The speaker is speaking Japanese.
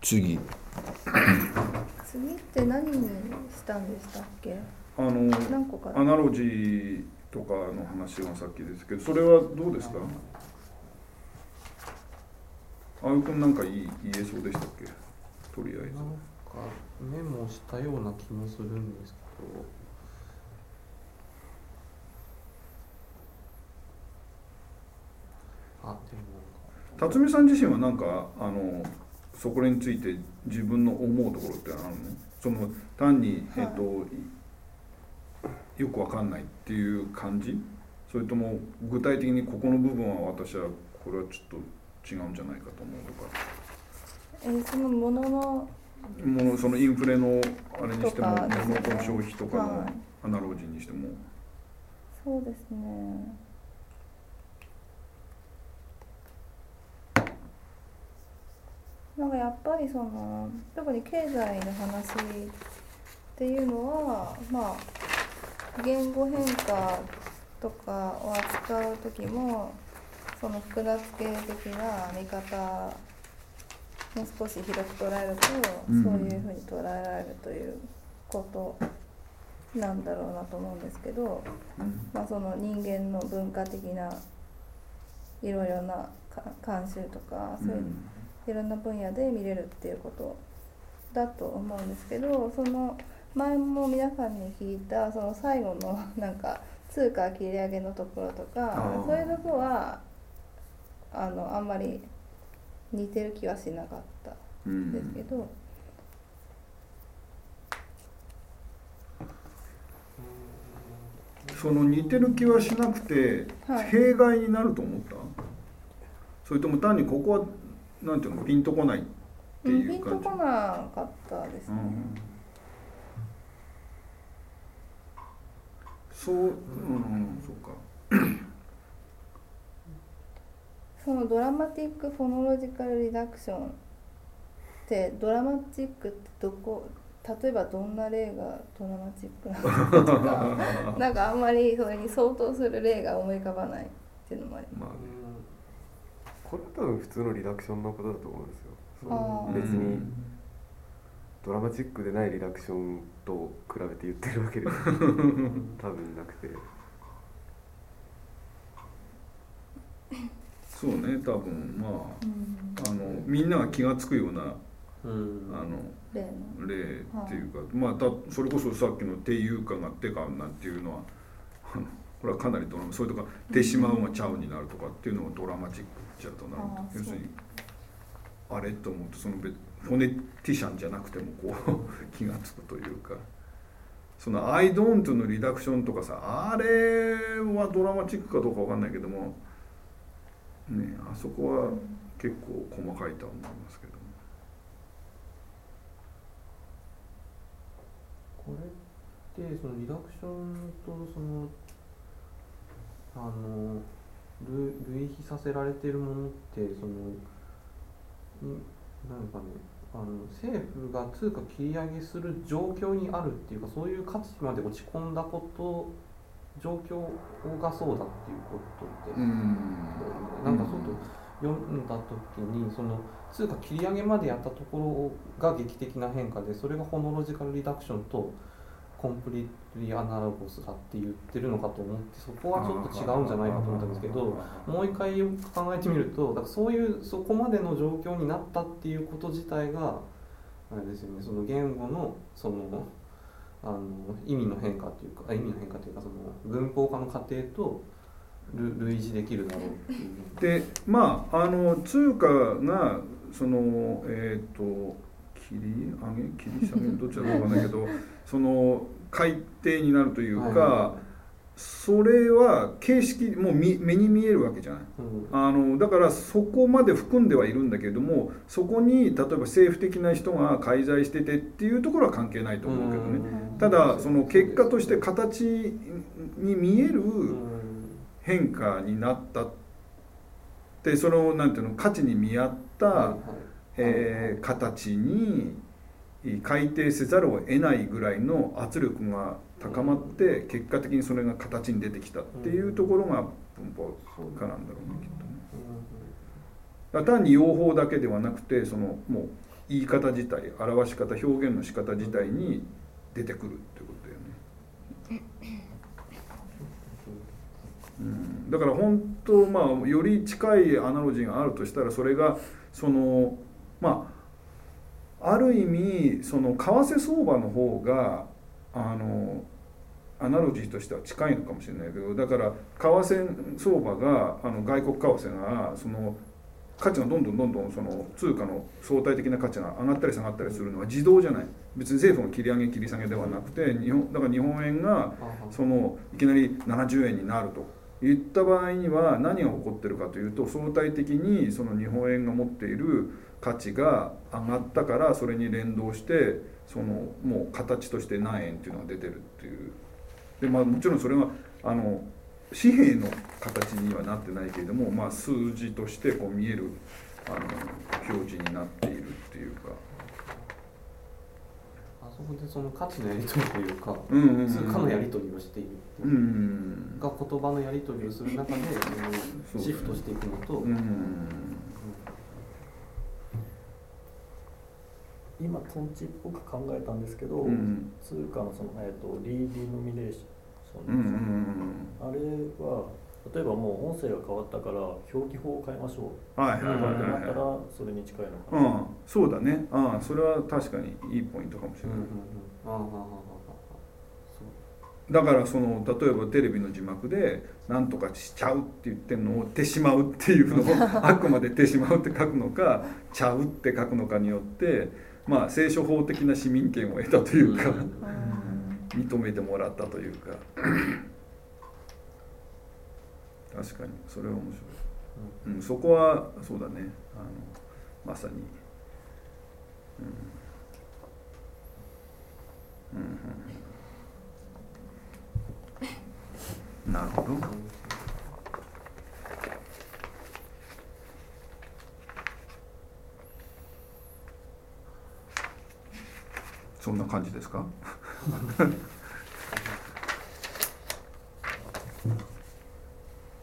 次。次って何にしたんでしたっけ？あの何個か。アナロジーとかの話がさっきですけどそれはどうですかあゆくんなんか言い言えそうでしたっけ？とりあえず。なんかメモしたような気もするんですけど。あでも辰巳さん自身はなんかあのそこについて自分の思うところってあるの？その単に、はい。えっとよくわかんないっていう感じ？それとも具体的にここの部分は私はこれはちょっと違うんじゃないかと思うとか。えーそのもののものそのインフレのあれにしても物の消費とかのはい。アナロジーにしても、そうですねなんかやっぱりその特に経済の話っていうのはまあ言語変化とかを扱う時もその複雑系的な見方も少し広く捉えると、うんそういうふうに捉えられるということなんだろうなと思うんですけど。うんまあ、その人間の文化的ないろいろなか慣習とかそういういろんな分野で見れるっていうことだと思うんですけどその前も皆さんに聞いたその最後の なんか通貨切り上げのところとあかー。そういうところはあのあんまり似てる気はしなかったうんんですけど、その似てる気はしなくて、はい。弊害になると思った？それとも単にここはなんていうのピンとこないってうん、いう感じ。ピンとこなかったですね。うん。そううんそうか。そのドラマティック・フォノロジカル・リダクションってドラマチックってどこ例えばどんな例がドラマチックなのかとか なんかあんまりそれに相当する例が思い浮かばないっていうのもありまあねこれは多分普通のリダクションのことだと思うんですよ。別にドラマチックでないリダクションと比べて言ってるわけでは 多分なくて。そうね多分。まうん。ああのみんなが気が付くようなうん。あの例っていうか、まあたそれこそさっきの「ていうか」が「てか」なんていうのはあのこれはかなりドラマそれとか「てしまう」が「ちゃう」になるとかっていうのがドラマチックじゃとなる要するにあれと思うとその別フォネティシャンじゃなくてもこう 気が付くというか。その「I don't」のリダクションとかさあれはドラマチックかどうかわかんないけどもねあそこは結構細かいとは思いますけども。これってそのリダクションとそのあの類比させられてるものってそのなんかねあの政府が通貨切り上げする状況にあるっていうかそういう価値まで落ち込んだこと状況がそうだっていうことです、うんなんかちょっと読んだ時にその通貨切り上げまでやったところが劇的な変化でそれがホノロジカルリダクションとコンプリートリーアナロゴスだって言ってるのかと思ってそこはちょっと違うんじゃないかと思ったんですけどもう一回よく考えてみるとだからそういうそこまでの状況になったっていうこと自体があれですよねその言語のそのあの意味の変化というかあ意味の変化というかその文法化の過程と類類似できるだろうっていう。でまああの通貨がそのえっ、と切り上げ切り下げどっちだかわかんないけどその改定になるというか、はい。それは形式もうみ目に見えるわけじゃない。うん。あのだからそこまで含んではいるんだけれどもそこに例えば政府的な人が介在しててっていうところは関係ないと思うけどね。うん。ただその結果として形に見えるうん。変化になったってそのなんていうの価値に見合った、えー形に改定せざるを得ないぐらいの圧力が高まって結果的にそれが形に出てきたっていうところが文法化なんだろうねきっとね。単に用法だけではなくてそのもう言い方自体表し方表現の仕方自体に出てくるってことだよね。うん、だから本当まあより近いアナロジーがあるとしたらそれがそのまあある意味その為替相場の方があのアナロジーとしては近いのかもしれないけどだから為替相場があの外国為替がその価値がどんどんどんどんその通貨の相対的な価値が上がったり下がったりするのは自動じゃない。別に政府の切り上げ切り下げではなくて日本だから日本円がそのいきなり70円になるといった場合には何が起こってるかというと相対的にその日本円が持っている価値が上がったからそれに連動してそのもう形として何円っていうのが出てるっていう。でまあもちろんそれがあの紙幣の形にはなってないけれども、まあ、数字としてこう見えるあの表示になっているっていうか。あそこでその価値のやり取りというか、うんうんうん通貨のやり取りをしているういう。んが言葉のやり取りをする中でシフトしていくのと、うん今トンチっぽく考えたんですけど、うん通貨のその、えー、とリーディノミネーション、うんうんあれは例えばもう音声が変わったから表記法を変えましょう。はいはいはいってなったらはそれに近いのいかな、うん。そうだね。ああそれは確かにいいポイントかもしれうんうんないうん。ああああああそう。だからその例えばテレビの字幕で「なんとかしちゃう」って言ってるのを「てしまう」っていうのを あくまで「てしまう」って書くのか「ちゃう」って書くのかによってまあ聖書法的な市民権を得たというかうん。認めてもらったというか。確かにそれは面白い、うん、そこはそうだね。あのまさに。うん、うんうん、なるほどそんな感じですか？